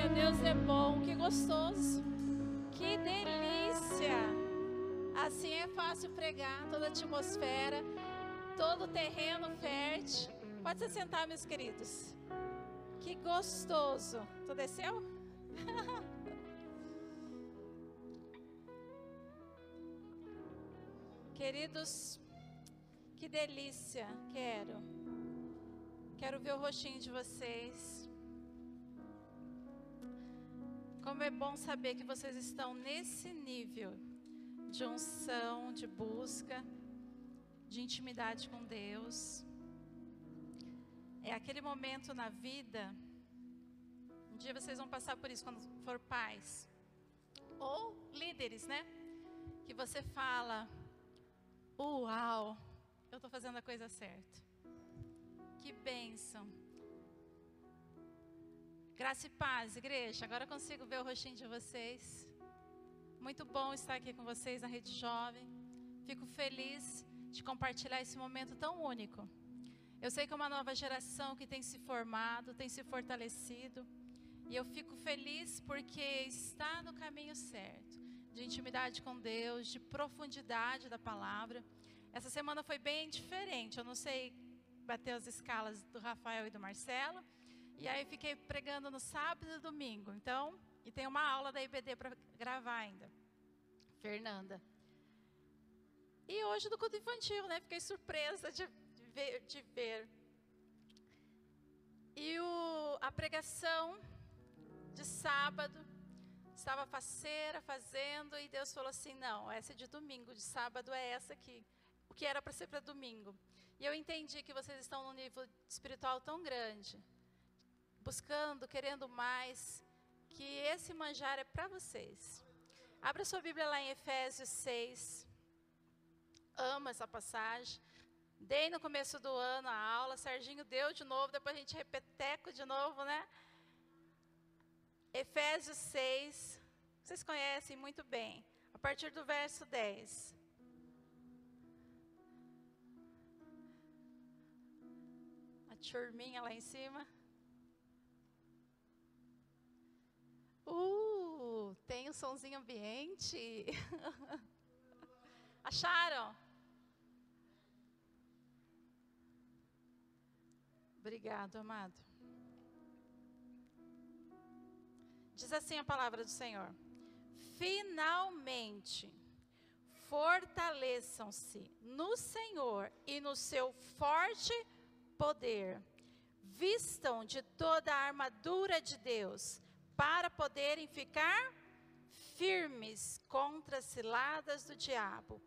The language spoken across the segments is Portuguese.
Aleluia, Deus é bom, que gostoso, que delícia. Assim é fácil pregar toda a atmosfera, todo o terreno fértil. Pode se sentar, meus queridos. Que gostoso. Tu desceu? Queridos, que delícia. Quero. Quero ver o rostinho de vocês. Como é bom saber que vocês estão nesse nível de unção, de busca, de intimidade com Deus. É aquele momento na vida. Um dia vocês vão passar por isso quando for pais ou líderes, né? Que você fala: Uau, eu estou fazendo a coisa certa. Que bênção. Graça e paz, igreja. Agora consigo ver o rostinho de vocês. Muito bom estar aqui com vocês na Rede Jovem. Fico feliz de compartilhar esse momento tão único. Eu sei que é uma nova geração que tem se formado, tem se fortalecido. E eu fico feliz porque está no caminho certo de intimidade com Deus, de profundidade da palavra. Essa semana foi bem diferente. Eu não sei bater as escalas do Rafael e do Marcelo. E aí fiquei pregando no sábado e domingo. Então, e tem uma aula da IBD para gravar ainda. Fernanda. E hoje do culto infantil, né? Fiquei surpresa de, de, ver, de ver. E o, a pregação de sábado, estava faceira fazendo, e Deus falou assim: não, essa é de domingo, de sábado é essa aqui. O que era para ser para domingo. E eu entendi que vocês estão num nível espiritual tão grande buscando, querendo mais, que esse manjar é para vocês. Abra sua Bíblia lá em Efésios 6. Amo essa passagem. Dei no começo do ano a aula, Serginho deu de novo, depois a gente repeteco de novo, né? Efésios 6. Vocês conhecem muito bem. A partir do verso 10. A turminha lá em cima. Uh, tem um somzinho ambiente. Acharam? Obrigado, amado. Diz assim a palavra do Senhor: Finalmente, fortaleçam-se no Senhor e no seu forte poder. Vistam de toda a armadura de Deus para poderem ficar firmes contra as ciladas do diabo.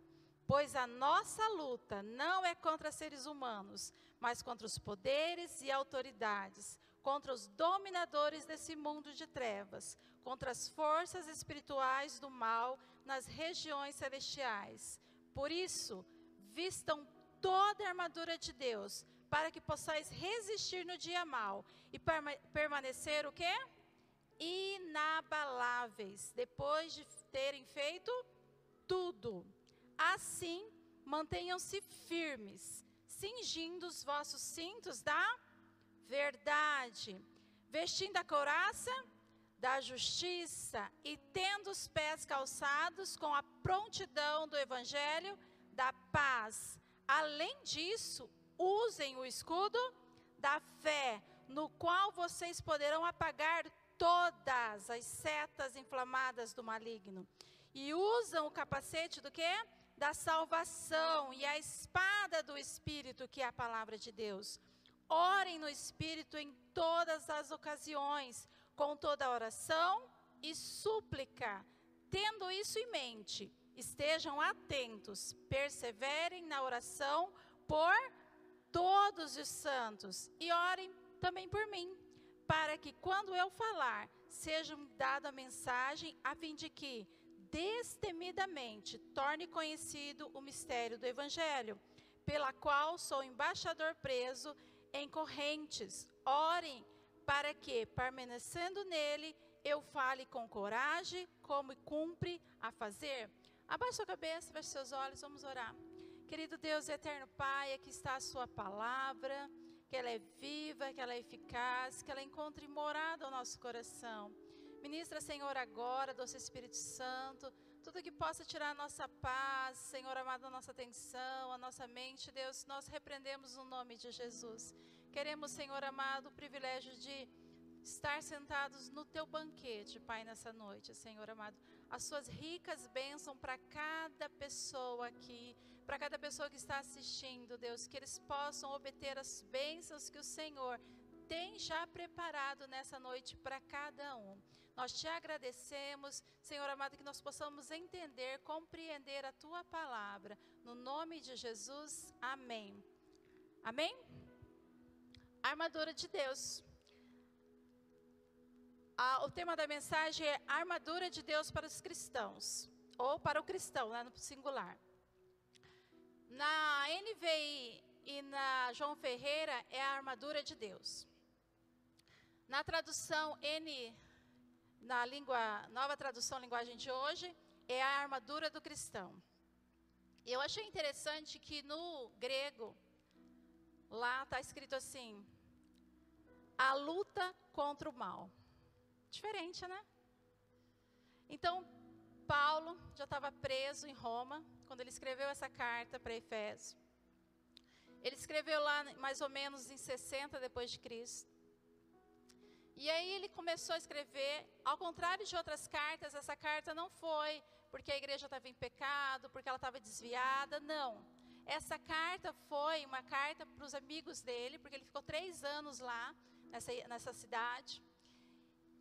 Pois a nossa luta não é contra seres humanos, mas contra os poderes e autoridades, contra os dominadores desse mundo de trevas, contra as forças espirituais do mal nas regiões celestiais. Por isso, vistam toda a armadura de Deus, para que possais resistir no dia mal e permanecer o quê? Inabaláveis, depois de terem feito tudo. Assim, mantenham-se firmes, cingindo os vossos cintos da verdade, vestindo a couraça da justiça e tendo os pés calçados com a prontidão do evangelho da paz. Além disso, usem o escudo da fé, no qual vocês poderão apagar todas as setas inflamadas do maligno. E usam o capacete do quê? Da salvação e a espada do Espírito, que é a palavra de Deus. Orem no Espírito em todas as ocasiões, com toda oração e súplica. Tendo isso em mente, estejam atentos, perseverem na oração por todos os santos e orem também por mim para que quando eu falar, seja dada a mensagem a fim de que destemidamente torne conhecido o mistério do evangelho, pela qual sou embaixador preso em correntes. Orem para que, permanecendo nele, eu fale com coragem, como cumpre a fazer. Abaixe sua cabeça, feche seus olhos, vamos orar. Querido Deus eterno Pai, aqui está a sua palavra que ela é viva, que ela é eficaz, que ela encontre morada ao nosso coração. Ministra, Senhor, agora, doce Espírito Santo, tudo que possa tirar a nossa paz, Senhor amado, a nossa atenção, a nossa mente, Deus, nós repreendemos no nome de Jesus. Queremos, Senhor amado, o privilégio de estar sentados no teu banquete, Pai, nessa noite, Senhor amado. As suas ricas bênçãos para cada pessoa aqui, para cada pessoa que está assistindo, Deus, que eles possam obter as bênçãos que o Senhor tem já preparado nessa noite para cada um. Nós te agradecemos, Senhor amado, que nós possamos entender, compreender a tua palavra. No nome de Jesus, amém. Amém? Armadura de Deus. O tema da mensagem é armadura de Deus para os cristãos, ou para o cristão, né, no singular. Na NVI e na João Ferreira é a armadura de Deus. Na tradução N na língua, nova tradução linguagem de hoje, é a armadura do cristão. Eu achei interessante que no grego, lá está escrito assim: a luta contra o mal. Diferente, né? Então, Paulo já estava preso em Roma quando ele escreveu essa carta para Efésio. Ele escreveu lá mais ou menos em 60 depois de Cristo. E aí ele começou a escrever, ao contrário de outras cartas, essa carta não foi porque a igreja estava em pecado, porque ela estava desviada, não. Essa carta foi uma carta para os amigos dele, porque ele ficou três anos lá, nessa, nessa cidade.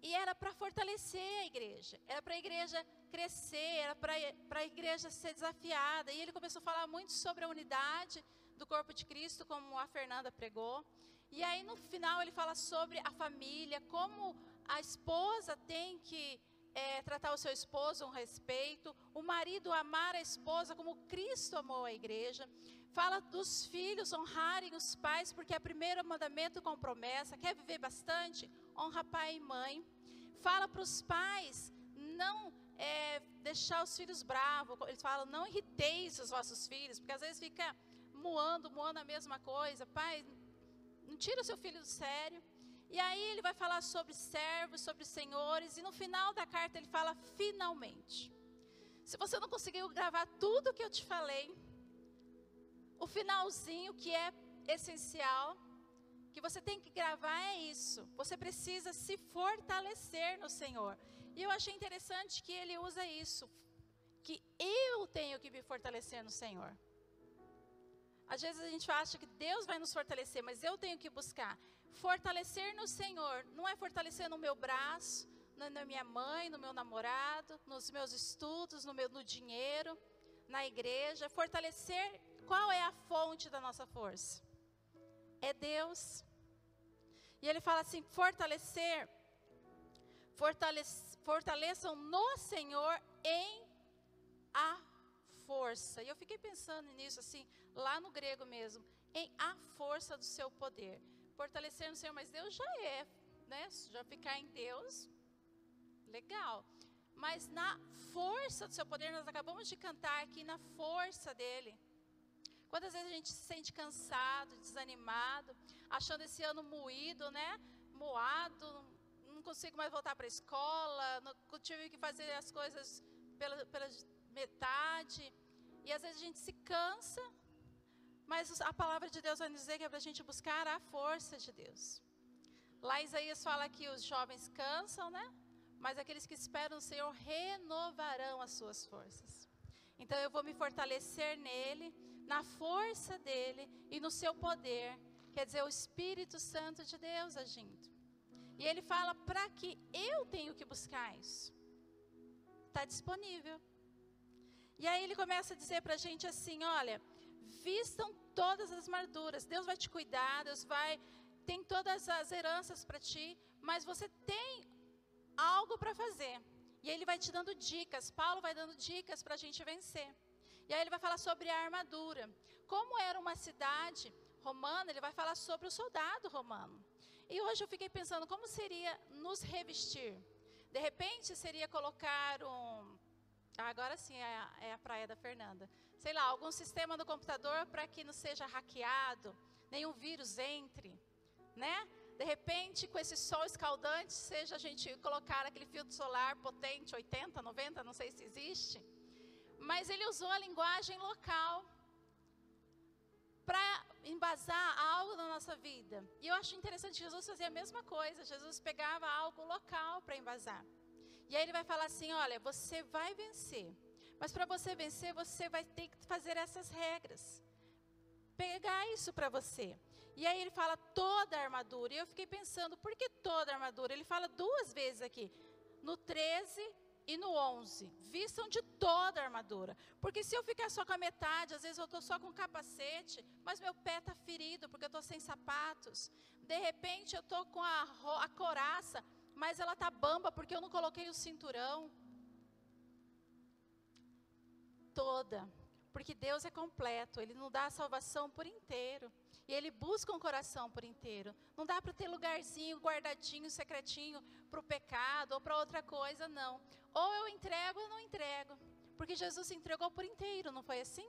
E era para fortalecer a igreja, era para a igreja crescer, era para a igreja ser desafiada. E ele começou a falar muito sobre a unidade do corpo de Cristo, como a Fernanda pregou. E aí no final ele fala sobre a família, como a esposa tem que é, tratar o seu esposo com respeito, o marido amar a esposa como Cristo amou a igreja. Fala dos filhos honrarem os pais, porque é o primeiro mandamento com promessa. Quer viver bastante? Honra pai e mãe. Fala para os pais não é, deixar os filhos bravos. Eles falam, não irriteis os vossos filhos, porque às vezes fica moando, moando a mesma coisa. Pai, não tira o seu filho do sério. E aí ele vai falar sobre servos, sobre senhores, e no final da carta ele fala finalmente. Se você não conseguiu gravar tudo que eu te falei, o finalzinho que é essencial, que você tem que gravar é isso. Você precisa se fortalecer no Senhor. E eu achei interessante que ele usa isso, que eu tenho que me fortalecer no Senhor. Às vezes a gente acha que Deus vai nos fortalecer, mas eu tenho que buscar. Fortalecer no Senhor não é fortalecer no meu braço, na minha mãe, no meu namorado, nos meus estudos, no, meu, no dinheiro, na igreja. Fortalecer, qual é a fonte da nossa força? É Deus. E ele fala assim: fortalecer, fortalece, fortaleçam no Senhor em a força. E eu fiquei pensando nisso assim, lá no grego mesmo, em a força do seu poder. Fortalecer no Senhor, mas Deus já é, né? Já ficar em Deus, legal. Mas na força do seu poder, nós acabamos de cantar aqui na força dele. Quantas vezes a gente se sente cansado, desanimado, achando esse ano moído, né? Moado, não consigo mais voltar para a escola, não, tive que fazer as coisas pela, pela metade. E às vezes a gente se cansa, mas a palavra de Deus vai dizer que é para a gente buscar a força de Deus. Lá Isaías fala que os jovens cansam, né? Mas aqueles que esperam no Senhor renovarão as suas forças. Então eu vou me fortalecer nele, na força dele e no seu poder, quer dizer, o Espírito Santo de Deus agindo. E ele fala para que eu tenho que buscar isso. Está disponível. E aí ele começa a dizer para a gente assim: olha, vistam todas as armaduras. Deus vai te cuidar, Deus vai. Tem todas as heranças para ti, mas você tem algo para fazer. E ele vai te dando dicas. Paulo vai dando dicas para a gente vencer. E aí ele vai falar sobre a armadura. Como era uma cidade romana, ele vai falar sobre o soldado romano. E hoje eu fiquei pensando como seria nos revestir. De repente seria colocar um Agora sim é a, é a praia da Fernanda. Sei lá, algum sistema no computador para que não seja hackeado, nenhum vírus entre. né? De repente, com esse sol escaldante, seja a gente colocar aquele filtro solar potente, 80, 90, não sei se existe. Mas ele usou a linguagem local para embasar algo na nossa vida. E eu acho interessante, Jesus fazia a mesma coisa. Jesus pegava algo local para embasar. E aí ele vai falar assim: olha, você vai vencer. Mas para você vencer, você vai ter que fazer essas regras. Pegar isso para você. E aí ele fala toda a armadura. E eu fiquei pensando, por que toda a armadura? Ele fala duas vezes aqui. No 13 e no 11. Vistam de toda a armadura. Porque se eu ficar só com a metade, às vezes eu estou só com capacete, mas meu pé está ferido porque eu estou sem sapatos. De repente eu estou com a, a coraça, mas ela está bamba porque eu não coloquei o cinturão. Toda. Porque Deus é completo, Ele não dá a salvação por inteiro. E Ele busca um coração por inteiro. Não dá para ter lugarzinho guardadinho, secretinho para o pecado ou para outra coisa, não. Ou eu entrego ou não entrego. Porque Jesus se entregou por inteiro, não foi assim?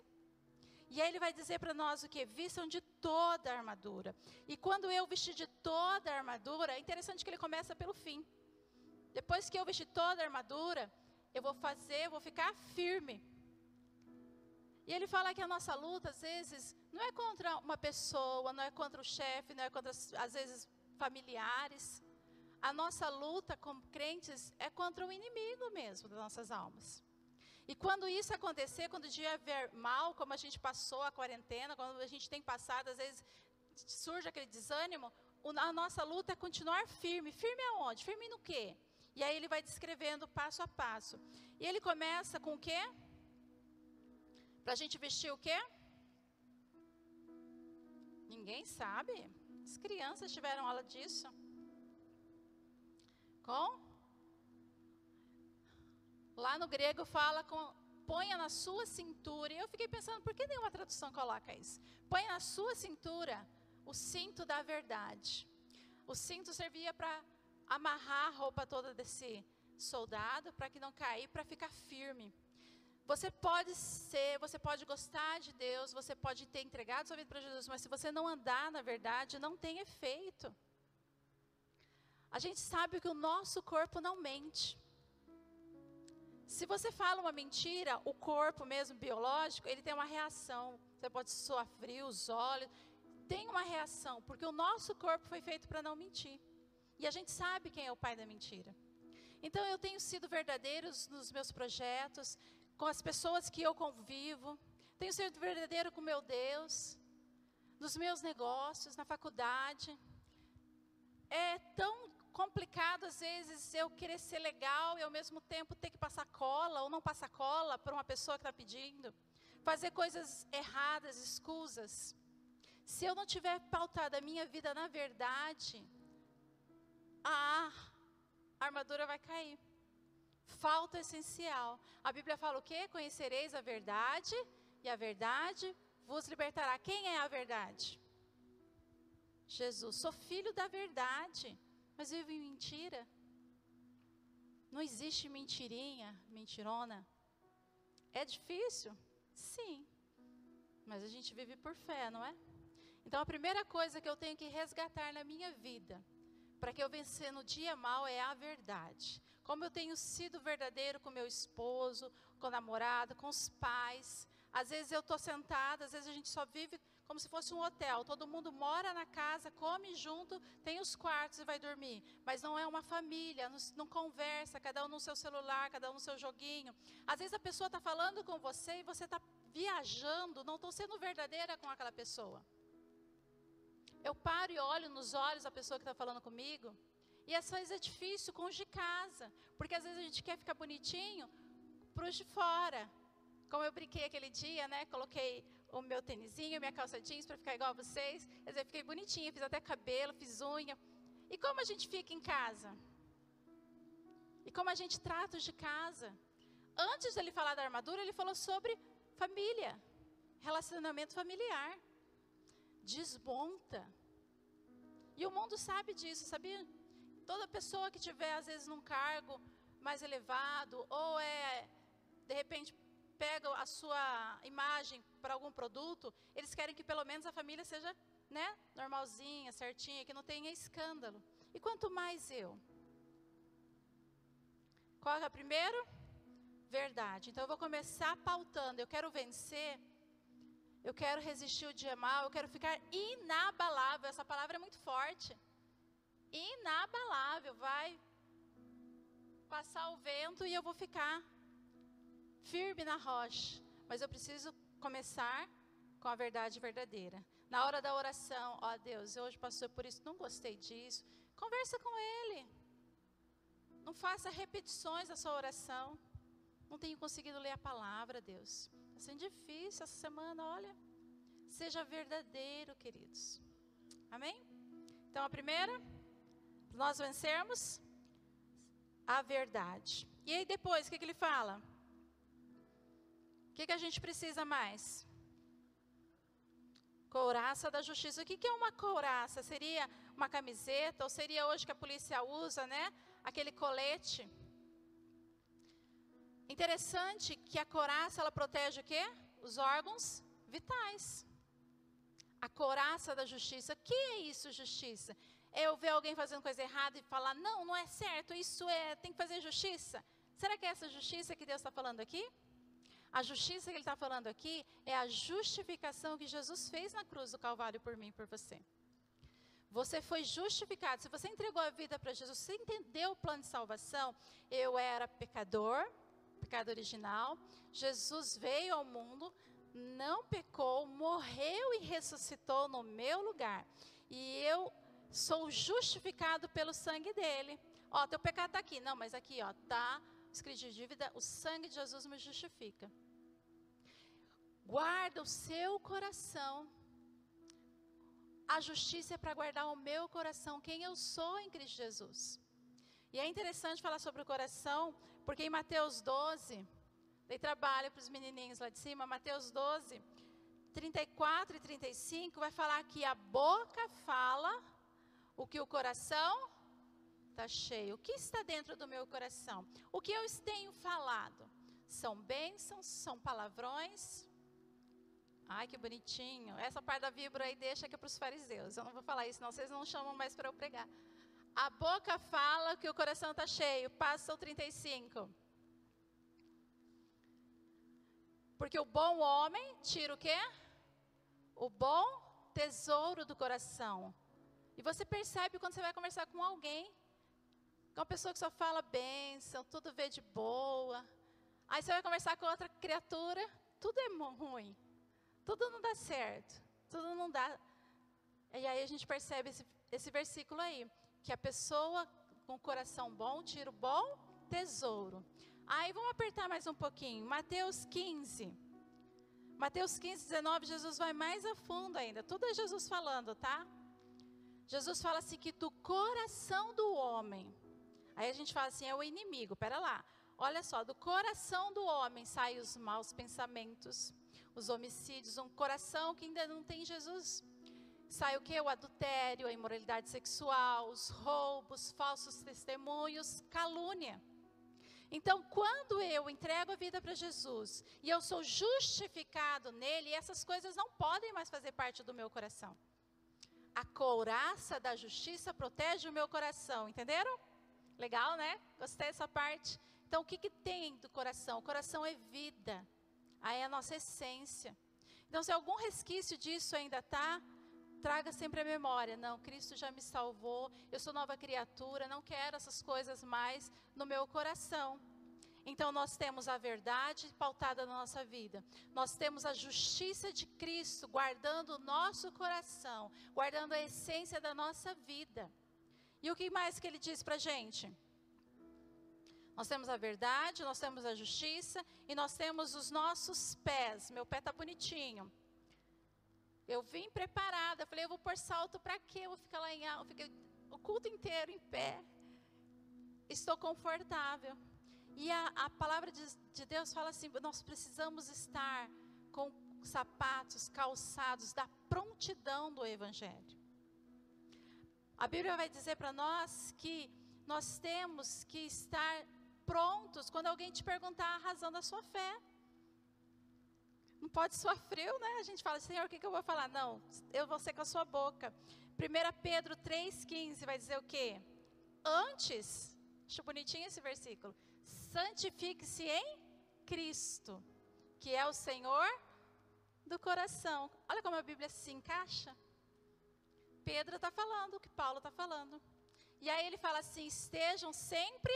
E aí ele vai dizer para nós o que? Vistam de toda a armadura. E quando eu vestir de toda a armadura, é interessante que ele começa pelo fim. Depois que eu vestir toda a armadura, eu vou fazer, eu vou ficar firme. E ele fala que a nossa luta, às vezes, não é contra uma pessoa, não é contra o chefe, não é contra, às vezes, familiares. A nossa luta como crentes é contra o inimigo mesmo das nossas almas. E quando isso acontecer, quando o dia vier mal, como a gente passou a quarentena, quando a gente tem passado, às vezes surge aquele desânimo, a nossa luta é continuar firme. Firme aonde? Firme no quê? E aí ele vai descrevendo passo a passo. E ele começa com o quê? Para a gente vestir o quê? Ninguém sabe. As crianças tiveram aula disso. Com? Lá no grego fala com ponha na sua cintura. E eu fiquei pensando, por que nenhuma tradução coloca isso? Ponha na sua cintura o cinto da verdade. O cinto servia para amarrar a roupa toda desse soldado, para que não cair, para ficar firme. Você pode ser, você pode gostar de Deus, você pode ter entregado sua vida para Jesus, mas se você não andar na verdade, não tem efeito. A gente sabe que o nosso corpo não mente. Se você fala uma mentira, o corpo mesmo biológico, ele tem uma reação. Você pode suar frio, os olhos, tem uma reação, porque o nosso corpo foi feito para não mentir. E a gente sabe quem é o pai da mentira. Então eu tenho sido verdadeiro nos meus projetos, com as pessoas que eu convivo, tenho sido verdadeiro com meu Deus, nos meus negócios, na faculdade. É tão complicado às vezes eu querer ser legal e ao mesmo tempo ter que passar cola ou não passar cola para uma pessoa que está pedindo, fazer coisas erradas, escusas. Se eu não tiver pautado a minha vida na verdade, a armadura vai cair falta essencial. A Bíblia fala o quê? Conhecereis a verdade e a verdade vos libertará. Quem é a verdade? Jesus. Sou filho da verdade, mas vivo em mentira. Não existe mentirinha, mentirona. É difícil? Sim. Mas a gente vive por fé, não é? Então a primeira coisa que eu tenho que resgatar na minha vida, para que eu vencer no dia mal, é a verdade como eu tenho sido verdadeiro com meu esposo, com o namorado, com os pais. Às vezes eu estou sentada, às vezes a gente só vive como se fosse um hotel. Todo mundo mora na casa, come junto, tem os quartos e vai dormir. Mas não é uma família, não, não conversa, cada um no seu celular, cada um no seu joguinho. Às vezes a pessoa está falando com você e você está viajando, não estou sendo verdadeira com aquela pessoa. Eu paro e olho nos olhos da pessoa que está falando comigo e às vezes é difícil com os de casa, porque às vezes a gente quer ficar bonitinho para os de fora. Como eu brinquei aquele dia, né? Coloquei o meu tênisinho, minha calça jeans para ficar igual a vocês. Quer dizer, fiquei bonitinha, fiz até cabelo, fiz unha. E como a gente fica em casa? E como a gente trata os de casa? Antes dele falar da armadura, ele falou sobre família, relacionamento familiar. Desmonta. E o mundo sabe disso, sabia? Toda pessoa que tiver, às vezes, num cargo mais elevado, ou é, de repente, pega a sua imagem para algum produto, eles querem que pelo menos a família seja né, normalzinha, certinha, que não tenha escândalo. E quanto mais eu? Qual é o primeiro? Verdade. Então eu vou começar pautando. Eu quero vencer. Eu quero resistir o dia mal. Eu quero ficar inabalável. Essa palavra é muito forte. Inabalável. Vai passar o vento e eu vou ficar firme na rocha. Mas eu preciso começar com a verdade verdadeira. Na hora da oração, ó Deus, hoje passou por isso, não gostei disso. Conversa com Ele. Não faça repetições da sua oração. Não tenho conseguido ler a palavra, Deus. Está sendo difícil essa semana, olha. Seja verdadeiro, queridos. Amém? Então, a primeira, nós vencermos a verdade. E aí depois, o que, que ele fala? O que, que a gente precisa mais? Couraça da justiça. O que, que é uma couraça? Seria uma camiseta? Ou seria hoje que a polícia usa, né? Aquele colete. Interessante que a couraça, ela protege o quê? Os órgãos vitais. A couraça da justiça. O que é isso, justiça? Eu ver alguém fazendo coisa errada e falar, não, não é certo, isso é, tem que fazer justiça. Será que é essa justiça que Deus está falando aqui? A justiça que ele está falando aqui é a justificação que Jesus fez na cruz do Calvário por mim e por você. Você foi justificado. Se você entregou a vida para Jesus, você entendeu o plano de salvação. Eu era pecador, pecado original. Jesus veio ao mundo, não pecou, morreu e ressuscitou no meu lugar. E eu sou justificado pelo sangue dele. Ó, teu pecado está aqui. Não, mas aqui, ó, tá escrito de dívida, o sangue de Jesus me justifica. Guarda o seu coração. A justiça é para guardar o meu coração, quem eu sou em Cristo Jesus. E é interessante falar sobre o coração, porque em Mateus 12, dei trabalho para os menininhos lá de cima, Mateus 12, 34 e 35, vai falar que a boca fala o que o coração está cheio. O que está dentro do meu coração? O que eu tenho falado? São bênçãos, são palavrões, Ai, que bonitinho. Essa parte da vibra aí deixa é para os fariseus. Eu não vou falar isso, não. Vocês não chamam mais para eu pregar. A boca fala que o coração está cheio. Passa o 35. Porque o bom homem tira o quê? O bom tesouro do coração. E você percebe quando você vai conversar com alguém, com uma pessoa que só fala bênção, tudo vê de boa. Aí você vai conversar com outra criatura, tudo é ruim. Tudo não dá certo, tudo não dá. E aí a gente percebe esse, esse versículo aí, que a pessoa com coração bom tira o bom tesouro. Aí vamos apertar mais um pouquinho. Mateus 15. Mateus 15, 19, Jesus vai mais a fundo ainda. Tudo é Jesus falando, tá? Jesus fala assim que do coração do homem. Aí a gente fala assim, é o inimigo. Pera lá. Olha só, do coração do homem saem os maus pensamentos, os homicídios, um coração que ainda não tem Jesus. Sai o que? O adultério, a imoralidade sexual, os roubos, falsos testemunhos, calúnia. Então, quando eu entrego a vida para Jesus e eu sou justificado nele, essas coisas não podem mais fazer parte do meu coração. A couraça da justiça protege o meu coração, entenderam? Legal, né? Gostei dessa parte. Então, o que, que tem do coração? O coração é vida. Aí é a nossa essência. Então, se algum resquício disso ainda está, traga sempre a memória. Não, Cristo já me salvou, eu sou nova criatura, não quero essas coisas mais no meu coração. Então, nós temos a verdade pautada na nossa vida, nós temos a justiça de Cristo guardando o nosso coração, guardando a essência da nossa vida. E o que mais que ele diz para a gente? Nós temos a verdade, nós temos a justiça e nós temos os nossos pés. Meu pé está bonitinho. Eu vim preparada, falei, eu vou pôr salto para quê? Eu vou ficar lá em alto, fiquei o culto inteiro em pé. Estou confortável. E a, a palavra de, de Deus fala assim: nós precisamos estar com sapatos calçados da prontidão do Evangelho. A Bíblia vai dizer para nós que nós temos que estar prontos quando alguém te perguntar a razão da sua fé. Não pode suar frio, né? A gente fala, Senhor, o que, que eu vou falar? Não, eu vou ser com a sua boca. 1 Pedro 3,15 vai dizer o quê? Antes, acho bonitinho esse versículo. Santifique-se em Cristo, que é o Senhor do coração. Olha como a Bíblia se encaixa. Pedro está falando o que Paulo está falando. E aí ele fala assim: estejam sempre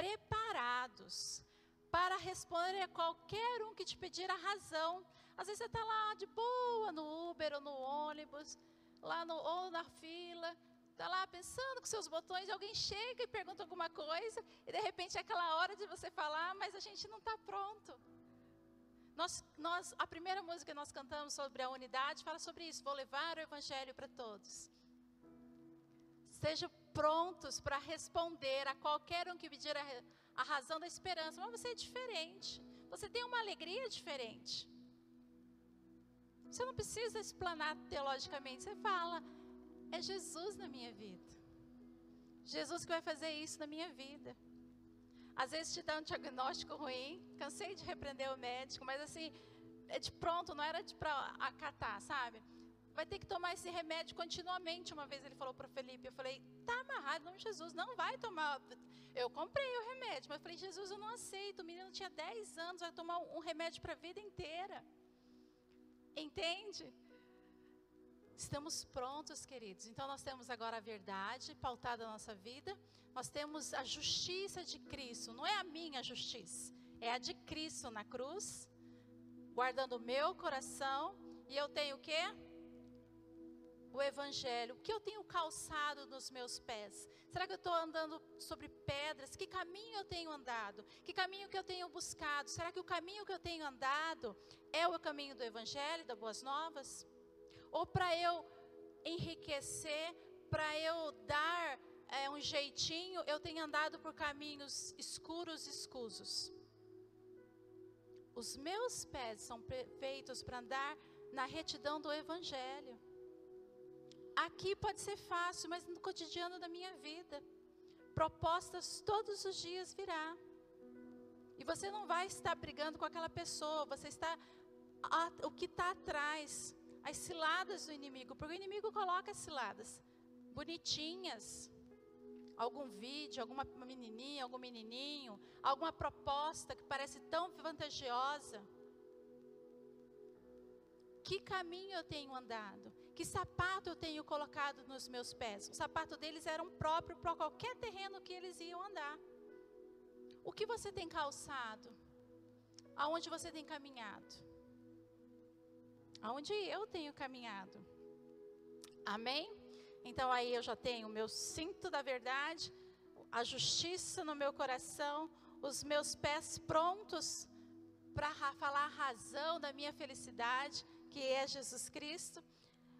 preparados para responder a qualquer um que te pedir a razão. Às vezes você está lá de boa no Uber ou no ônibus, lá no, ou na fila, está lá pensando com seus botões, alguém chega e pergunta alguma coisa, e de repente é aquela hora de você falar, mas a gente não está pronto. Nós, nós, a primeira música que nós cantamos sobre a unidade fala sobre isso. Vou levar o evangelho para todos. Sejam prontos para responder a qualquer um que pedir a, a razão da esperança, mas você é diferente. Você tem uma alegria diferente. Você não precisa explanar teologicamente, você fala: é Jesus na minha vida. Jesus que vai fazer isso na minha vida. Às vezes te dá um diagnóstico ruim, cansei de repreender o médico, mas assim, é de pronto, não era de para acatar, sabe? vai ter que tomar esse remédio continuamente. Uma vez ele falou para Felipe, eu falei, tá amarrado, em nome de Jesus, não vai tomar. Eu comprei o remédio, mas falei, Jesus, eu não aceito. O menino tinha 10 anos, vai tomar um remédio para a vida inteira. Entende? Estamos prontos, queridos. Então nós temos agora a verdade pautada na nossa vida. Nós temos a justiça de Cristo. Não é a minha justiça, é a de Cristo na cruz, guardando o meu coração. E eu tenho o quê? o Evangelho? O que eu tenho calçado nos meus pés? Será que eu estou andando sobre pedras? Que caminho eu tenho andado? Que caminho que eu tenho buscado? Será que o caminho que eu tenho andado é o caminho do Evangelho, das Boas Novas? Ou para eu enriquecer, para eu dar é, um jeitinho, eu tenho andado por caminhos escuros e escusos? Os meus pés são feitos para andar na retidão do Evangelho. Aqui pode ser fácil, mas no cotidiano da minha vida, propostas todos os dias virá. E você não vai estar brigando com aquela pessoa, você está o que está atrás, as ciladas do inimigo, porque o inimigo coloca as ciladas bonitinhas. Algum vídeo, alguma menininha, algum menininho, alguma proposta que parece tão vantajosa. Que caminho eu tenho andado? Que sapato eu tenho colocado nos meus pés? O sapato deles era um próprio para qualquer terreno que eles iam andar. O que você tem calçado? Aonde você tem caminhado? Aonde eu tenho caminhado? Amém? Então aí eu já tenho o meu cinto da verdade, a justiça no meu coração, os meus pés prontos para falar a razão da minha felicidade, que é Jesus Cristo,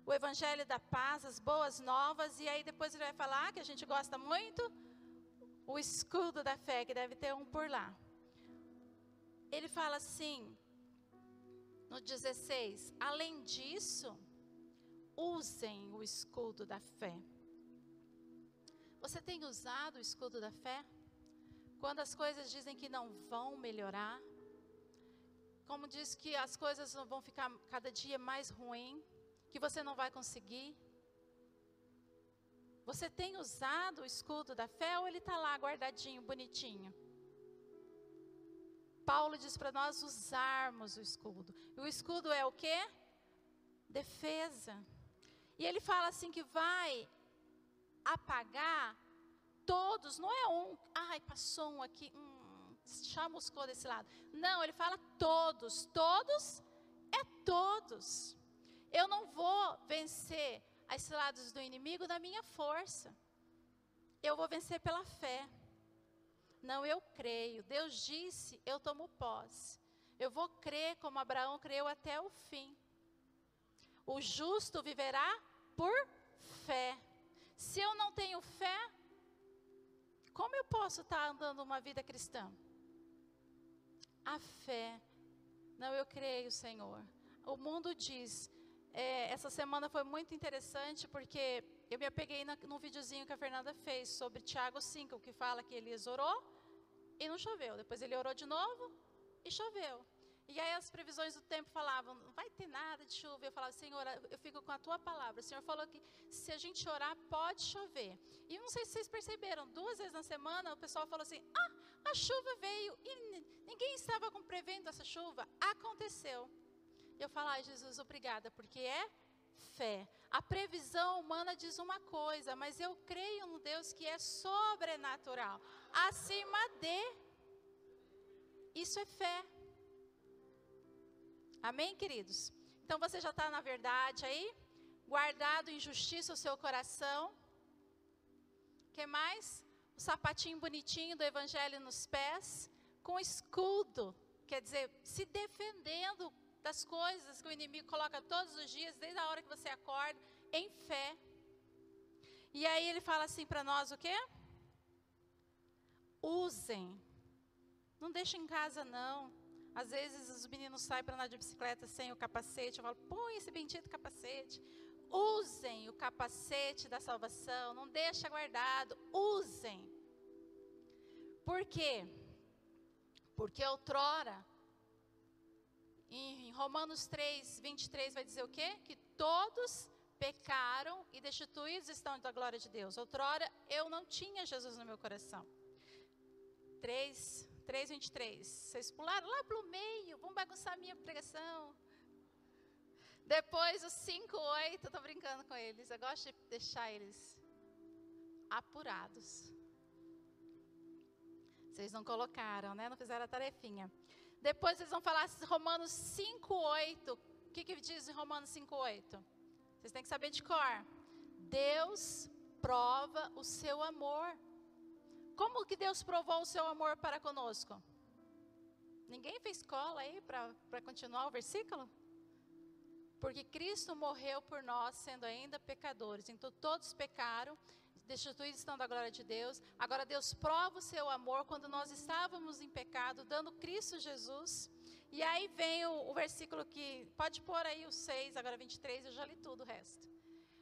o Evangelho da Paz, as boas novas, e aí depois ele vai falar que a gente gosta muito, o escudo da fé, que deve ter um por lá. Ele fala assim, no 16: além disso, usem o escudo da fé. Você tem usado o escudo da fé? Quando as coisas dizem que não vão melhorar, como diz que as coisas vão ficar cada dia mais ruim, que você não vai conseguir. Você tem usado o escudo da fé ou ele está lá guardadinho, bonitinho? Paulo diz para nós usarmos o escudo. E o escudo é o que? Defesa. E ele fala assim que vai apagar todos, não é um, ai, passou um aqui, um, chamuscou desse lado. Não, ele fala todos. Todos é todos. Eu não vou vencer as ciladas do inimigo da minha força. Eu vou vencer pela fé. Não, eu creio. Deus disse, eu tomo posse. Eu vou crer como Abraão creu até o fim. O justo viverá por fé. Se eu não tenho fé, como eu posso estar andando uma vida cristã? a fé. Não, eu creio, Senhor. O mundo diz. É, essa semana foi muito interessante porque eu me apeguei na, num videozinho que a Fernanda fez sobre Tiago 5, que fala que Elias orou e não choveu. Depois ele orou de novo e choveu. E aí as previsões do tempo falavam, não vai ter nada de chuva. Eu falava, Senhor, eu fico com a tua palavra. O Senhor falou que se a gente orar, pode chover. E não sei se vocês perceberam, duas vezes na semana o pessoal falou assim: ah, a chuva veio. E ninguém estava prevendo essa chuva. Aconteceu. E eu falo, ai Jesus, obrigada, porque é fé. A previsão humana diz uma coisa, mas eu creio no Deus que é sobrenatural, acima de. Isso é fé. Amém, queridos? Então você já está na verdade aí? Guardado em justiça o seu coração. que mais? O sapatinho bonitinho do evangelho nos pés, com escudo, quer dizer, se defendendo das coisas que o inimigo coloca todos os dias, desde a hora que você acorda, em fé. E aí ele fala assim para nós o quê? Usem. Não deixem em casa não. Às vezes os meninos saem para andar de bicicleta sem o capacete. Eu falo, põe esse bendito capacete. Usem o capacete da salvação. Não deixa guardado. Usem. Por quê? Porque outrora em Romanos 3, 23 vai dizer o quê? Que todos pecaram e destituídos estão da glória de Deus. Outrora eu não tinha Jesus no meu coração. 3, 3, 23. Vocês pularam lá para o meio, vão bagunçar minha pregação. Depois o 5, 8, estou brincando com eles. Eu gosto de deixar eles apurados. Vocês não colocaram, né? Não fizeram a tarefinha. Depois eles vão falar Romanos 5:8. O que, que diz em Romanos 5:8? Vocês têm que saber de cor. Deus prova o seu amor. Como que Deus provou o seu amor para conosco? Ninguém fez cola aí para continuar o versículo? Porque Cristo morreu por nós, sendo ainda pecadores. Então todos pecaram destituídos estão da glória de Deus. Agora Deus prova o seu amor quando nós estávamos em pecado, dando Cristo Jesus. E aí vem o, o versículo que, pode pôr aí o 6, agora 23, eu já li tudo o resto.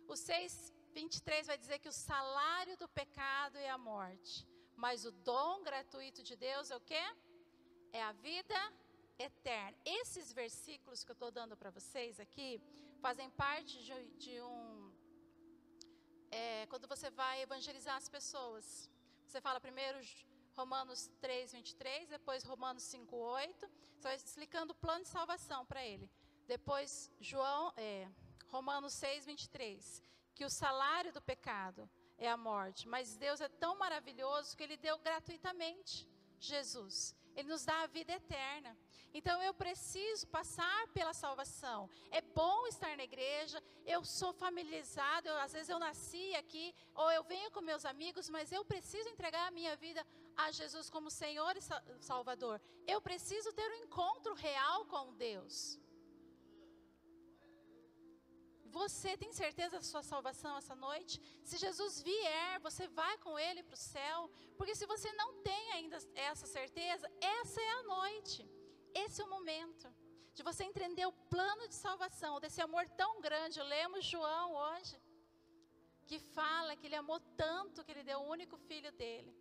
O 6, 23 vai dizer que o salário do pecado é a morte, mas o dom gratuito de Deus é o quê? É a vida eterna. Esses versículos que eu estou dando para vocês aqui fazem parte de, de um é, quando você vai evangelizar as pessoas. Você fala primeiro Romanos 3, 23, depois Romanos 5, 8. Você vai explicando o plano de salvação para ele. Depois João, é, Romanos 6, 23, que o salário do pecado é a morte, mas Deus é tão maravilhoso que Ele deu gratuitamente Jesus. Ele nos dá a vida eterna. Então eu preciso passar pela salvação. É bom estar na igreja, eu sou familiarizado, eu, às vezes eu nasci aqui, ou eu venho com meus amigos, mas eu preciso entregar a minha vida a Jesus como Senhor e Salvador. Eu preciso ter um encontro real com Deus. Você tem certeza da sua salvação essa noite? Se Jesus vier, você vai com Ele para o céu. Porque se você não tem ainda essa certeza, essa é a noite. Esse é o momento de você entender o plano de salvação, desse amor tão grande. Lemos João hoje, que fala que ele amou tanto que ele deu o único filho dele.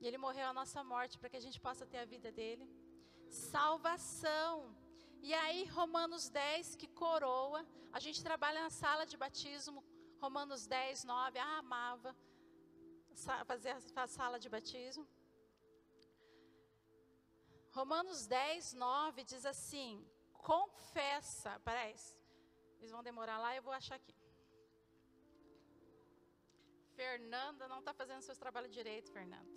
E ele morreu a nossa morte para que a gente possa ter a vida dele. Salvação. E aí, Romanos 10, que coroa. A gente trabalha na sala de batismo. Romanos 10, 9. Ah, amava fazer a sala de batismo. Romanos 10, 9 diz assim: confessa. Parece. Eles vão demorar lá, eu vou achar aqui. Fernanda não está fazendo seus trabalhos direito, Fernando.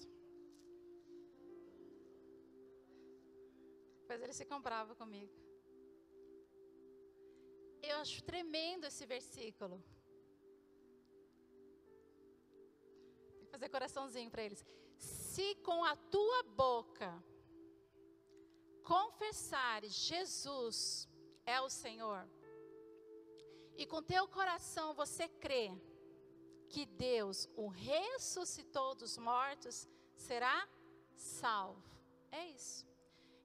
Depois ele se comprava comigo. Eu acho tremendo esse versículo. Tem que fazer coraçãozinho para eles. Se com a tua boca confessares Jesus é o Senhor, e com teu coração você crê que Deus o ressuscitou dos mortos, será salvo. É isso.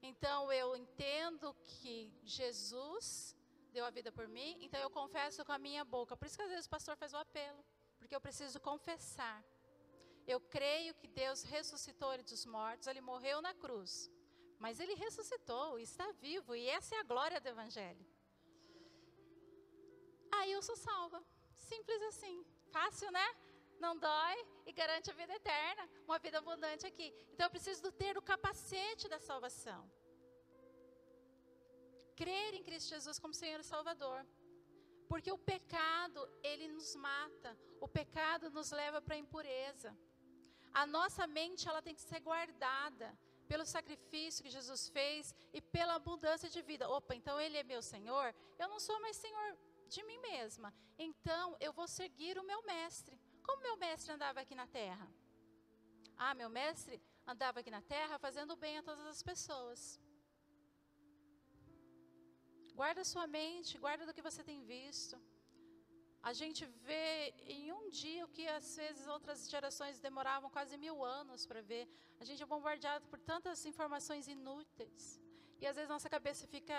Então eu entendo que Jesus deu a vida por mim, então eu confesso com a minha boca. Por isso que às vezes o pastor faz o apelo, porque eu preciso confessar. Eu creio que Deus ressuscitou ele dos mortos, ele morreu na cruz mas ele ressuscitou, está vivo, e essa é a glória do Evangelho. Aí eu sou salva. Simples assim. Fácil, né? Não dói e garante a vida eterna, uma vida abundante aqui. Então eu preciso ter o capacete da salvação. Crer em Cristo Jesus como Senhor e Salvador. Porque o pecado, ele nos mata. O pecado nos leva para a impureza. A nossa mente, ela tem que ser guardada pelo sacrifício que Jesus fez e pela abundância de vida. Opa, então ele é meu Senhor? Eu não sou mais Senhor de mim mesma. Então eu vou seguir o meu mestre. Como meu mestre andava aqui na terra? Ah, meu mestre andava aqui na terra fazendo bem a todas as pessoas. Guarda sua mente, guarda do que você tem visto. A gente vê em um dia o que às vezes outras gerações demoravam quase mil anos para ver. A gente é bombardeado por tantas informações inúteis. E às vezes nossa cabeça fica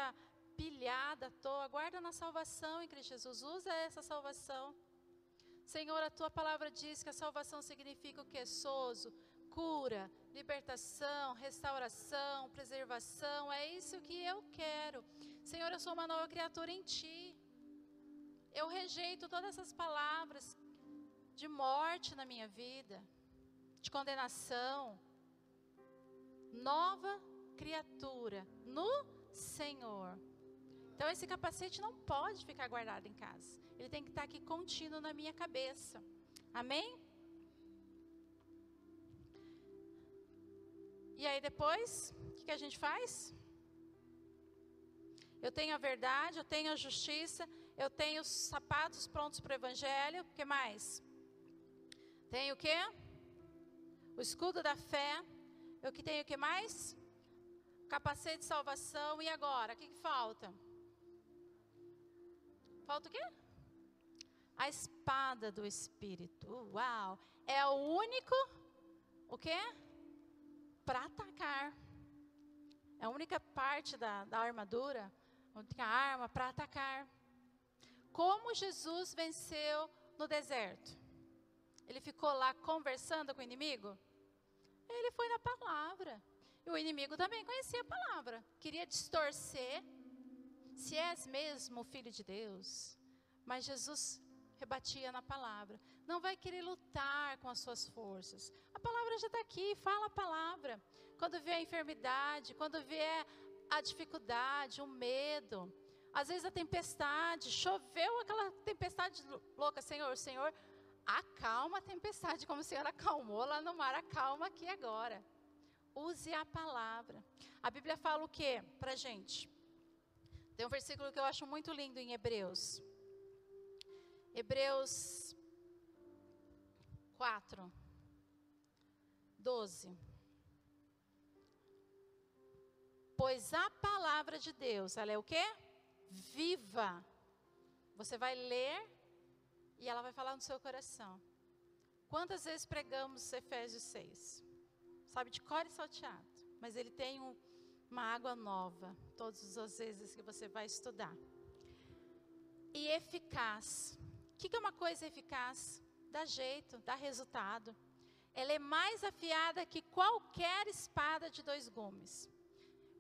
pilhada à toa. Guarda na salvação em Cristo Jesus. Usa essa salvação. Senhor, a tua palavra diz que a salvação significa o que? Sozo, cura, libertação, restauração, preservação. É isso que eu quero. Senhor, eu sou uma nova criatura em ti. Eu rejeito todas essas palavras de morte na minha vida, de condenação. Nova criatura no Senhor. Então esse capacete não pode ficar guardado em casa. Ele tem que estar aqui contínuo na minha cabeça. Amém? E aí depois, o que, a gente faz? Eu tenho a verdade, eu tenho a justiça, eu tenho os sapatos prontos para o evangelho. O que mais? Tenho o quê? O escudo da fé. Eu que tenho o que mais? Capacete de salvação. E agora? O que, que falta? Falta o quê? A espada do Espírito. Uau! É o único, o quê? Para atacar. É a única parte da, da armadura, a única arma para atacar. Como Jesus venceu no deserto? Ele ficou lá conversando com o inimigo? Ele foi na palavra. E o inimigo também conhecia a palavra. Queria distorcer. Se és mesmo o filho de Deus. Mas Jesus rebatia na palavra. Não vai querer lutar com as suas forças. A palavra já está aqui, fala a palavra. Quando vier a enfermidade, quando vier a dificuldade, o medo, às vezes a tempestade, choveu aquela tempestade louca, Senhor, Senhor, acalma a tempestade, como o Senhor acalmou lá no mar, acalma aqui agora. Use a palavra. A Bíblia fala o que para gente? Tem um versículo que eu acho muito lindo em Hebreus. Hebreus 4, 12. Pois a palavra de Deus, ela é o quê? viva. Você vai ler e ela vai falar no seu coração. Quantas vezes pregamos Efésios 6? Sabe, de cor e salteado. Mas ele tem um, uma água nova, todas as vezes que você vai estudar. E eficaz. O que, que é uma coisa eficaz? Dá jeito, dá resultado. Ela é mais afiada que qualquer espada de dois gumes.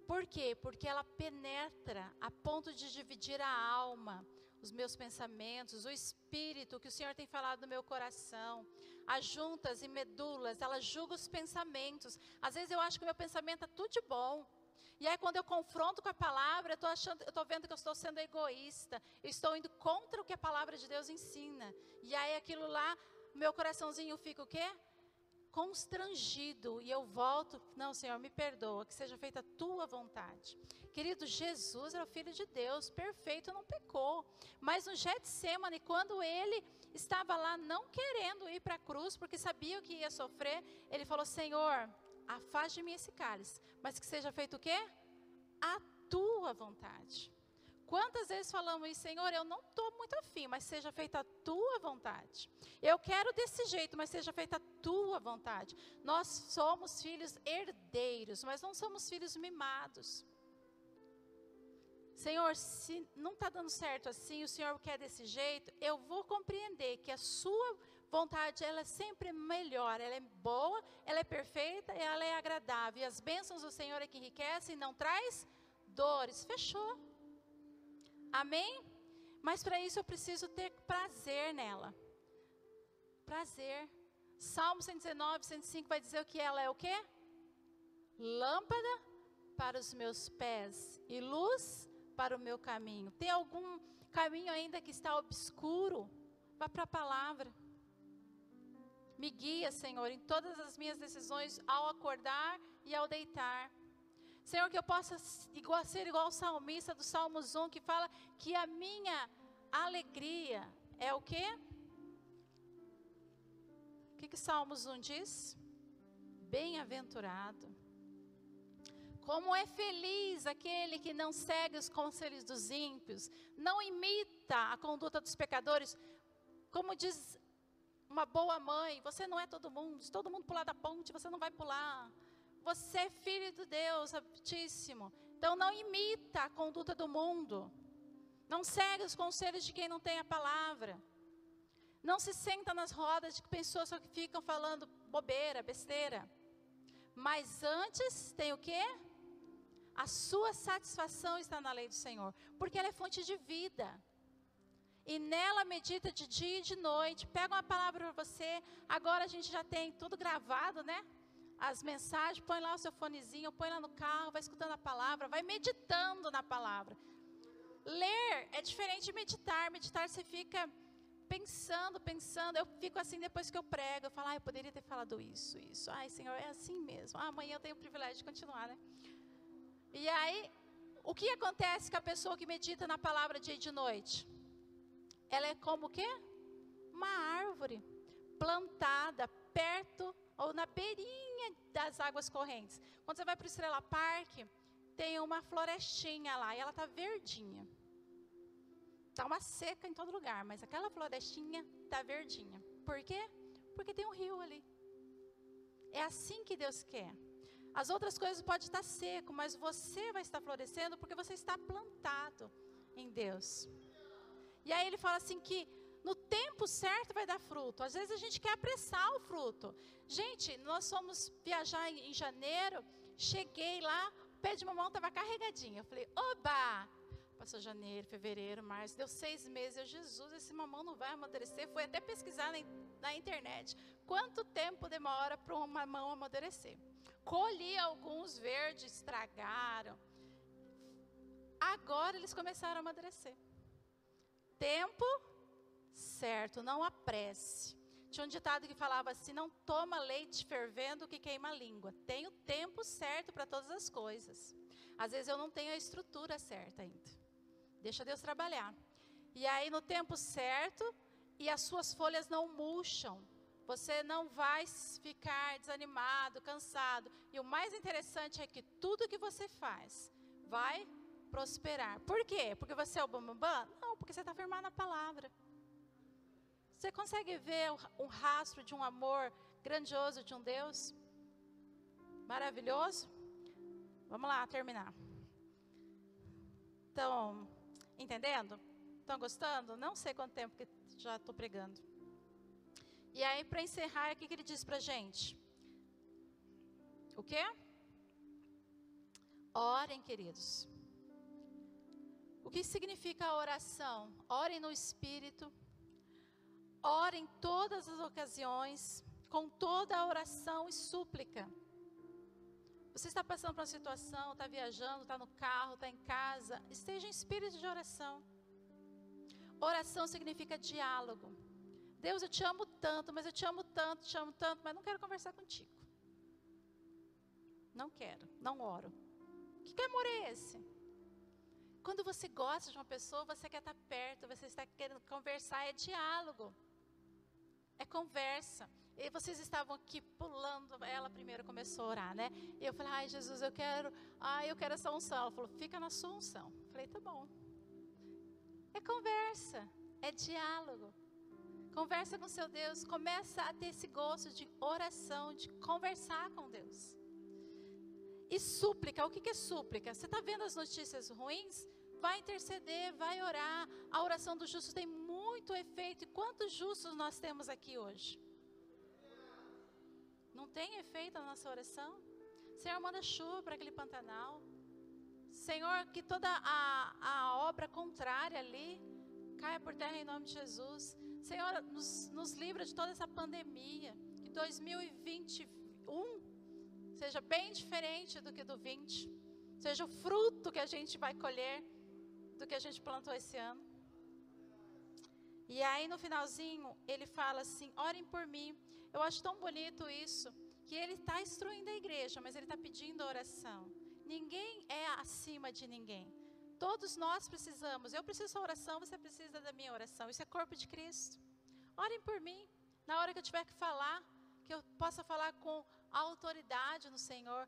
Por quê? Porque ela penetra a ponto de dividir a alma, os meus pensamentos, o espírito que o Senhor tem falado no meu coração, as juntas e medulas, ela julga os pensamentos. Às vezes eu acho que o meu pensamento é tudo de bom. E aí quando eu confronto com a palavra, eu estou achando, eu vendo que eu estou sendo egoísta, eu estou indo contra o que a palavra de Deus ensina. E aí aquilo lá, meu coraçãozinho fica o quê? Constrangido e eu volto, não, Senhor, me perdoa, que seja feita a tua vontade. Querido, Jesus era o filho de Deus, perfeito, não pecou. Mas no Getsemane, quando ele estava lá não querendo ir para a cruz, porque sabia o que ia sofrer, ele falou: "Senhor, afaste de mim esse cálice, mas que seja feito o quê? A tua vontade." Quantas vezes falamos Senhor, eu não estou muito afim, mas seja feita a tua vontade. Eu quero desse jeito, mas seja feita a tua vontade. Nós somos filhos herdeiros, mas não somos filhos mimados. Senhor, se não está dando certo assim, o Senhor quer desse jeito, eu vou compreender que a sua vontade, ela é sempre melhor, ela é boa, ela é perfeita, ela é agradável. E as bênçãos do Senhor é que enriquecem e não traz dores. Fechou. Amém? Mas para isso eu preciso ter prazer nela. Prazer. Salmo 119, 105 vai dizer que ela é o quê? Lâmpada para os meus pés e luz para o meu caminho. Tem algum caminho ainda que está obscuro? Vá para a palavra. Me guia, Senhor, em todas as minhas decisões ao acordar e ao deitar. Senhor, que eu possa igual, ser igual ao salmista do Salmos 1, que fala que a minha alegria é o quê? O que, que Salmos 1 diz? Bem-aventurado. Como é feliz aquele que não segue os conselhos dos ímpios, não imita a conduta dos pecadores. Como diz uma boa mãe, você não é todo mundo. Se todo mundo pular da ponte, você não vai pular. Você é filho de Deus Altíssimo. Então não imita a conduta do mundo. Não segue os conselhos de quem não tem a palavra. Não se senta nas rodas de pessoas que ficam falando bobeira, besteira. Mas antes tem o quê? A sua satisfação está na lei do Senhor, porque ela é fonte de vida. E nela medita de dia e de noite. Pega uma palavra para você. Agora a gente já tem tudo gravado, né? As mensagens, põe lá o seu fonezinho, põe lá no carro, vai escutando a palavra, vai meditando na palavra. Ler é diferente de meditar. Meditar você fica pensando, pensando. Eu fico assim depois que eu prego. Eu falo, ah, eu poderia ter falado isso, isso. Ai, Senhor, é assim mesmo. Ah, amanhã eu tenho o privilégio de continuar, né? E aí, o que acontece com a pessoa que medita na palavra dia e de noite? Ela é como o quê? Uma árvore plantada perto ou na beirinha das águas correntes. Quando você vai para o Estrela Park, tem uma florestinha lá e ela está verdinha. Está uma seca em todo lugar, mas aquela florestinha está verdinha. Por quê? Porque tem um rio ali. É assim que Deus quer. As outras coisas podem estar seco, mas você vai estar florescendo porque você está plantado em Deus. E aí ele fala assim que no tempo certo vai dar fruto. Às vezes a gente quer apressar o fruto. Gente, nós fomos viajar em, janeiro, cheguei lá, o pé de mamão estava carregadinho. Eu falei, oba! Passou janeiro, fevereiro, março, deu seis meses. Eu, Jesus, esse mamão não vai amadurecer. Fui até pesquisar na, na internet. Quanto tempo demora para um mamão amadurecer? Colhi alguns verdes, estragaram. Agora eles começaram a amadurecer. Tempo certo, não apresse. Tinha um ditado que falava assim: não toma leite fervendo que queima a língua. Tem o tempo certo para todas as coisas. Às vezes eu não tenho a estrutura certa ainda. Deixa Deus trabalhar. E aí, no tempo certo, e as suas folhas não murcham. Você não vai ficar desanimado, cansado. E o mais interessante é que tudo que você faz vai prosperar. Por quê? Porque você é o bambambam? Não, porque você está firmado na palavra. Você consegue ver um rastro de um amor grandioso de um Deus? Maravilhoso? Vamos lá, terminar. Estão entendendo? Estão gostando? Não sei quanto tempo que já estou pregando. E aí, para encerrar, o que, que ele diz para gente? O quê? Orem, queridos. O que significa a oração? Orem no Espírito Ore em todas as ocasiões, com toda a oração e súplica. Você está passando por uma situação, está viajando, está no carro, está em casa, esteja em espírito de oração. Oração significa diálogo. Deus, eu te amo tanto, mas eu te amo tanto, te amo tanto, mas não quero conversar contigo. Não quero, não oro. Que, que amor é esse? Quando você gosta de uma pessoa, você quer estar perto, você está querendo conversar, é diálogo é conversa. E vocês estavam aqui pulando, ela primeiro começou a orar, né? E eu falei, ai Jesus, eu quero, ai eu quero essa unção. Ela falou, fica na sua unção. Eu falei, tá bom. É conversa, é diálogo. Conversa com seu Deus, começa a ter esse gosto de oração, de conversar com Deus. E súplica, o que é súplica? Você está vendo as notícias ruins? Vai interceder, vai orar. A oração do justo tem muito efeito. E quantos justos nós temos aqui hoje? Não tem efeito a nossa oração? Senhor, manda chuva para aquele Pantanal. Senhor, que toda a, a obra contrária ali caia por terra em nome de Jesus. Senhor, nos, nos livra de toda essa pandemia. Que 2021 seja bem diferente do que do 20. Seja o fruto que a gente vai colher do que a gente plantou esse ano. E aí no finalzinho ele fala assim: orem por mim. Eu acho tão bonito isso, que ele está instruindo a igreja, mas ele está pedindo oração. Ninguém é acima de ninguém. Todos nós precisamos. Eu preciso da oração, você precisa da minha oração. Isso é corpo de Cristo. Orem por mim. Na hora que eu tiver que falar, que eu possa falar com autoridade no Senhor.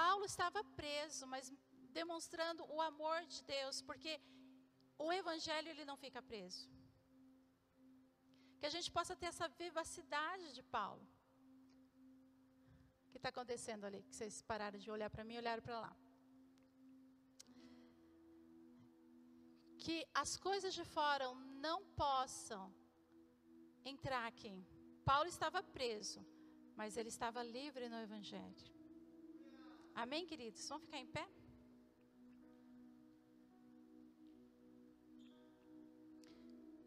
Paulo estava preso, mas demonstrando o amor de Deus, porque o evangelho ele não fica preso. Que a gente possa ter essa vivacidade de Paulo. O que está acontecendo ali? Que vocês pararam de olhar para mim e olharam para lá. Que as coisas de fora não possam entrar aqui. Paulo estava preso, mas ele estava livre no Evangelho. Amém, queridos? Vamos ficar em pé?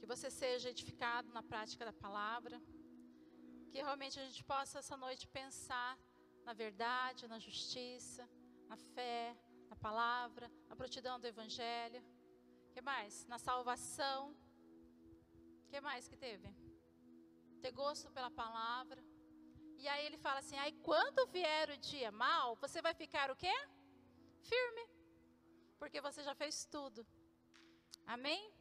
Que você seja edificado na prática da palavra. Que realmente a gente possa essa noite pensar na verdade, na justiça, na fé, na palavra, na prontidão do Evangelho. que mais? Na salvação. que mais que teve? Ter gosto pela palavra. E aí ele fala assim: aí quando vier o dia mal, você vai ficar o quê? Firme. Porque você já fez tudo. Amém?